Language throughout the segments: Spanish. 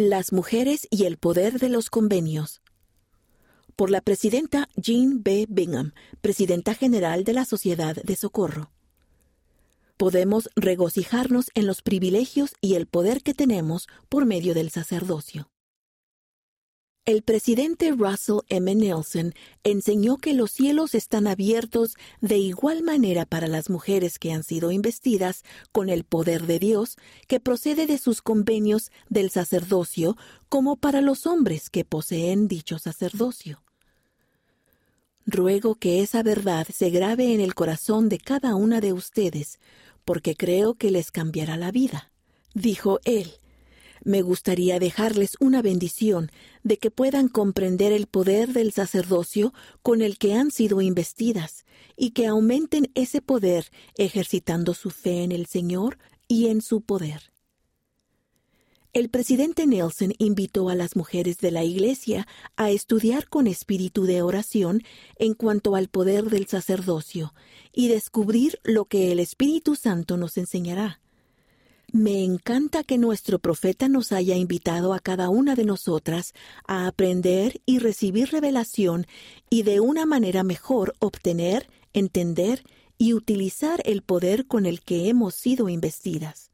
Las mujeres y el poder de los convenios. Por la presidenta Jean B. Bingham, presidenta general de la Sociedad de Socorro. Podemos regocijarnos en los privilegios y el poder que tenemos por medio del sacerdocio. El presidente Russell M. Nelson enseñó que los cielos están abiertos de igual manera para las mujeres que han sido investidas con el poder de Dios que procede de sus convenios del sacerdocio como para los hombres que poseen dicho sacerdocio. Ruego que esa verdad se grabe en el corazón de cada una de ustedes, porque creo que les cambiará la vida, dijo él me gustaría dejarles una bendición de que puedan comprender el poder del sacerdocio con el que han sido investidas y que aumenten ese poder ejercitando su fe en el Señor y en su poder. El presidente Nelson invitó a las mujeres de la Iglesia a estudiar con espíritu de oración en cuanto al poder del sacerdocio y descubrir lo que el Espíritu Santo nos enseñará. Me encanta que nuestro profeta nos haya invitado a cada una de nosotras a aprender y recibir revelación y de una manera mejor obtener, entender y utilizar el poder con el que hemos sido investidas.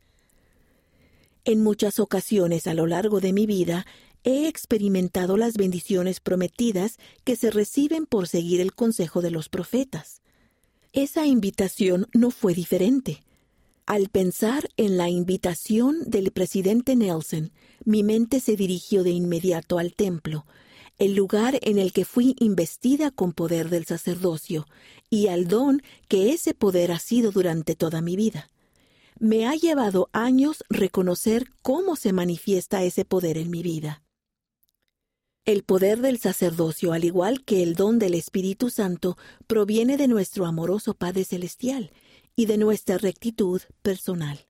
En muchas ocasiones a lo largo de mi vida he experimentado las bendiciones prometidas que se reciben por seguir el consejo de los profetas. Esa invitación no fue diferente. Al pensar en la invitación del presidente Nelson, mi mente se dirigió de inmediato al templo, el lugar en el que fui investida con poder del sacerdocio, y al don que ese poder ha sido durante toda mi vida. Me ha llevado años reconocer cómo se manifiesta ese poder en mi vida. El poder del sacerdocio, al igual que el don del Espíritu Santo, proviene de nuestro amoroso Padre Celestial, y de nuestra rectitud personal.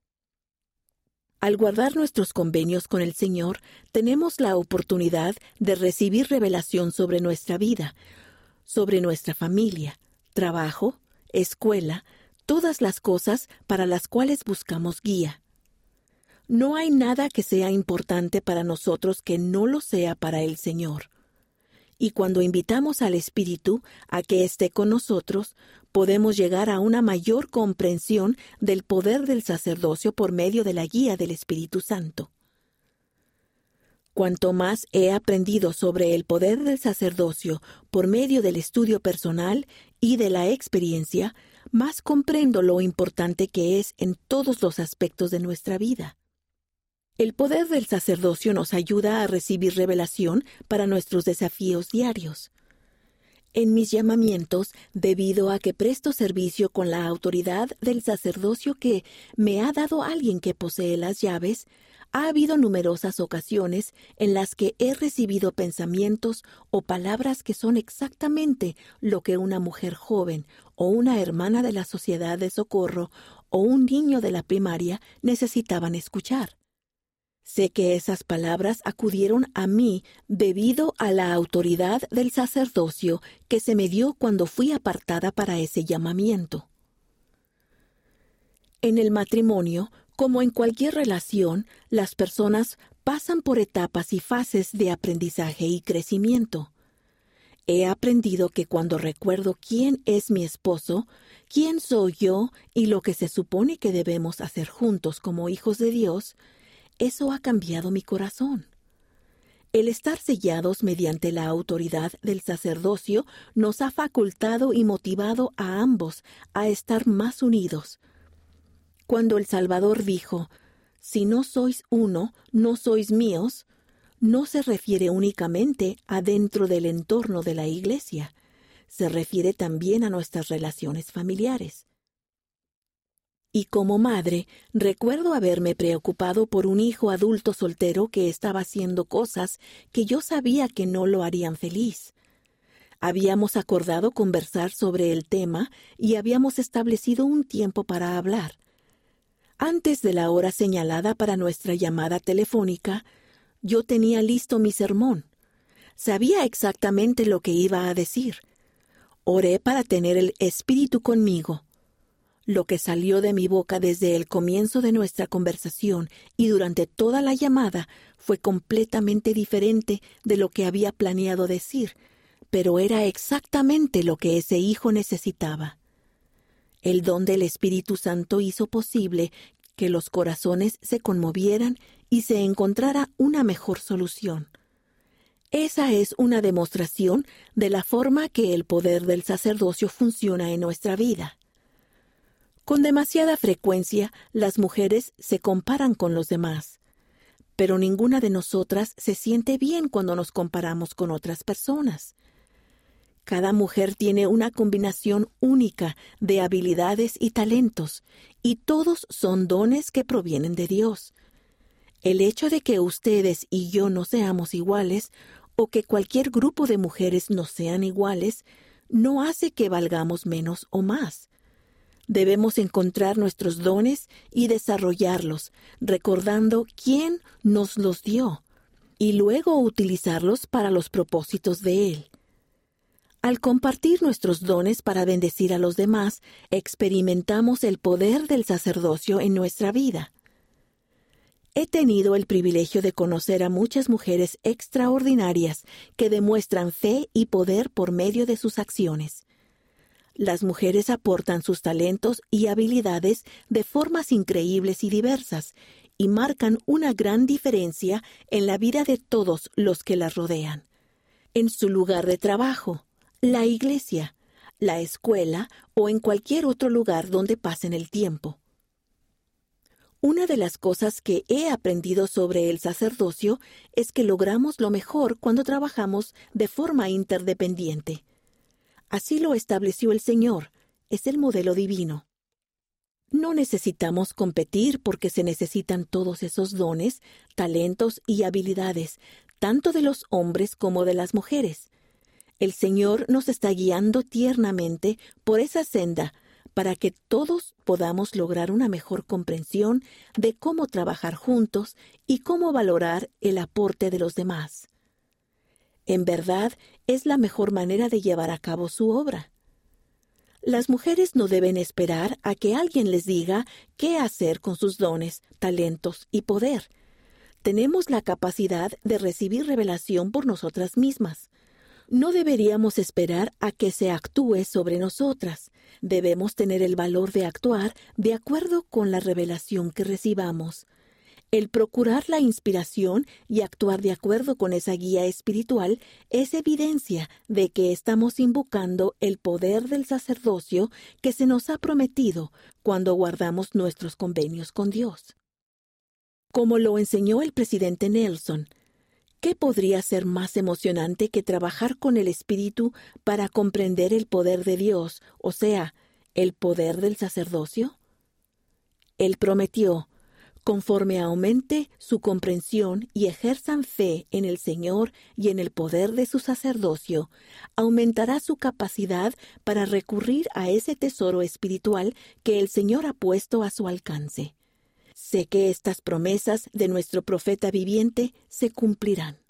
Al guardar nuestros convenios con el Señor, tenemos la oportunidad de recibir revelación sobre nuestra vida, sobre nuestra familia, trabajo, escuela, todas las cosas para las cuales buscamos guía. No hay nada que sea importante para nosotros que no lo sea para el Señor. Y cuando invitamos al Espíritu a que esté con nosotros, podemos llegar a una mayor comprensión del poder del sacerdocio por medio de la guía del Espíritu Santo. Cuanto más he aprendido sobre el poder del sacerdocio por medio del estudio personal y de la experiencia, más comprendo lo importante que es en todos los aspectos de nuestra vida. El poder del sacerdocio nos ayuda a recibir revelación para nuestros desafíos diarios en mis llamamientos debido a que presto servicio con la autoridad del sacerdocio que me ha dado alguien que posee las llaves, ha habido numerosas ocasiones en las que he recibido pensamientos o palabras que son exactamente lo que una mujer joven o una hermana de la sociedad de socorro o un niño de la primaria necesitaban escuchar. Sé que esas palabras acudieron a mí debido a la autoridad del sacerdocio que se me dio cuando fui apartada para ese llamamiento. En el matrimonio, como en cualquier relación, las personas pasan por etapas y fases de aprendizaje y crecimiento. He aprendido que cuando recuerdo quién es mi esposo, quién soy yo y lo que se supone que debemos hacer juntos como hijos de Dios, eso ha cambiado mi corazón. El estar sellados mediante la autoridad del sacerdocio nos ha facultado y motivado a ambos a estar más unidos. Cuando el Salvador dijo, Si no sois uno, no sois míos, no se refiere únicamente a dentro del entorno de la Iglesia, se refiere también a nuestras relaciones familiares. Y como madre, recuerdo haberme preocupado por un hijo adulto soltero que estaba haciendo cosas que yo sabía que no lo harían feliz. Habíamos acordado conversar sobre el tema y habíamos establecido un tiempo para hablar. Antes de la hora señalada para nuestra llamada telefónica, yo tenía listo mi sermón. Sabía exactamente lo que iba a decir. Oré para tener el Espíritu conmigo Lo que salió de mi boca desde el comienzo de nuestra conversación y durante toda la llamada fue completamente diferente de lo que había planeado decir, pero era exactamente lo que ese hijo necesitaba. El don del Espíritu Santo hizo posible que los corazones se conmovieran y se encontrara una mejor solución. Esa es una demostración de la forma que el poder del sacerdocio funciona en nuestra vida. Con demasiada frecuencia las mujeres se comparan con los demás, pero ninguna de nosotras se siente bien cuando nos comparamos con otras personas. Cada mujer tiene una combinación única de habilidades y talentos, y todos son dones que provienen de Dios. El hecho de que ustedes y yo no seamos iguales, o que cualquier grupo de mujeres no sean iguales, no hace que valgamos menos o más. Debemos encontrar nuestros dones y desarrollarlos, recordando quién nos los dio, y luego utilizarlos para los propósitos de Él. Al compartir nuestros dones para bendecir a los demás, experimentamos el poder del sacerdocio en nuestra vida. He tenido el privilegio de conocer a muchas mujeres extraordinarias que demuestran fe y poder por medio de sus acciones. Las mujeres aportan sus talentos y habilidades de formas increíbles y diversas, y marcan una gran diferencia en la vida de todos los que las rodean. En su lugar de trabajo, la iglesia, la escuela o en cualquier otro lugar donde pasen el tiempo. Una de las cosas que he aprendido sobre el sacerdocio es que logramos lo mejor cuando trabajamos de forma interdependiente. Así lo estableció el Señor, es el modelo divino. No necesitamos competir porque se necesitan todos esos dones, talentos y habilidades, tanto de los hombres como de las mujeres. El Señor nos está guiando tiernamente por esa senda para que todos podamos lograr una mejor comprensión de cómo trabajar juntos y cómo valorar el aporte de los demás en verdad es la mejor manera de llevar a cabo su obra. Las mujeres no deben esperar a que alguien les diga qué hacer con sus dones, talentos y poder. Tenemos la capacidad de recibir revelación por nosotras mismas. No deberíamos esperar a que se actúe sobre nosotras. Debemos tener el valor de actuar de acuerdo con la revelación que recibamos. El procurar la inspiración y actuar de acuerdo con esa guía espiritual es evidencia de que estamos invocando el poder del sacerdocio que se nos ha prometido cuando guardamos nuestros convenios con Dios. Como lo enseñó el presidente Nelson, ¿qué podría ser más emocionante que trabajar con el Espíritu para comprender el poder de Dios, o sea, el poder del sacerdocio? Él prometió, conforme aumente su comprensión y ejerzan fe en el Señor y en el poder de su sacerdocio, aumentará su capacidad para recurrir a ese tesoro espiritual que el Señor ha puesto a su alcance. Sé que estas promesas de nuestro profeta viviente se cumplirán.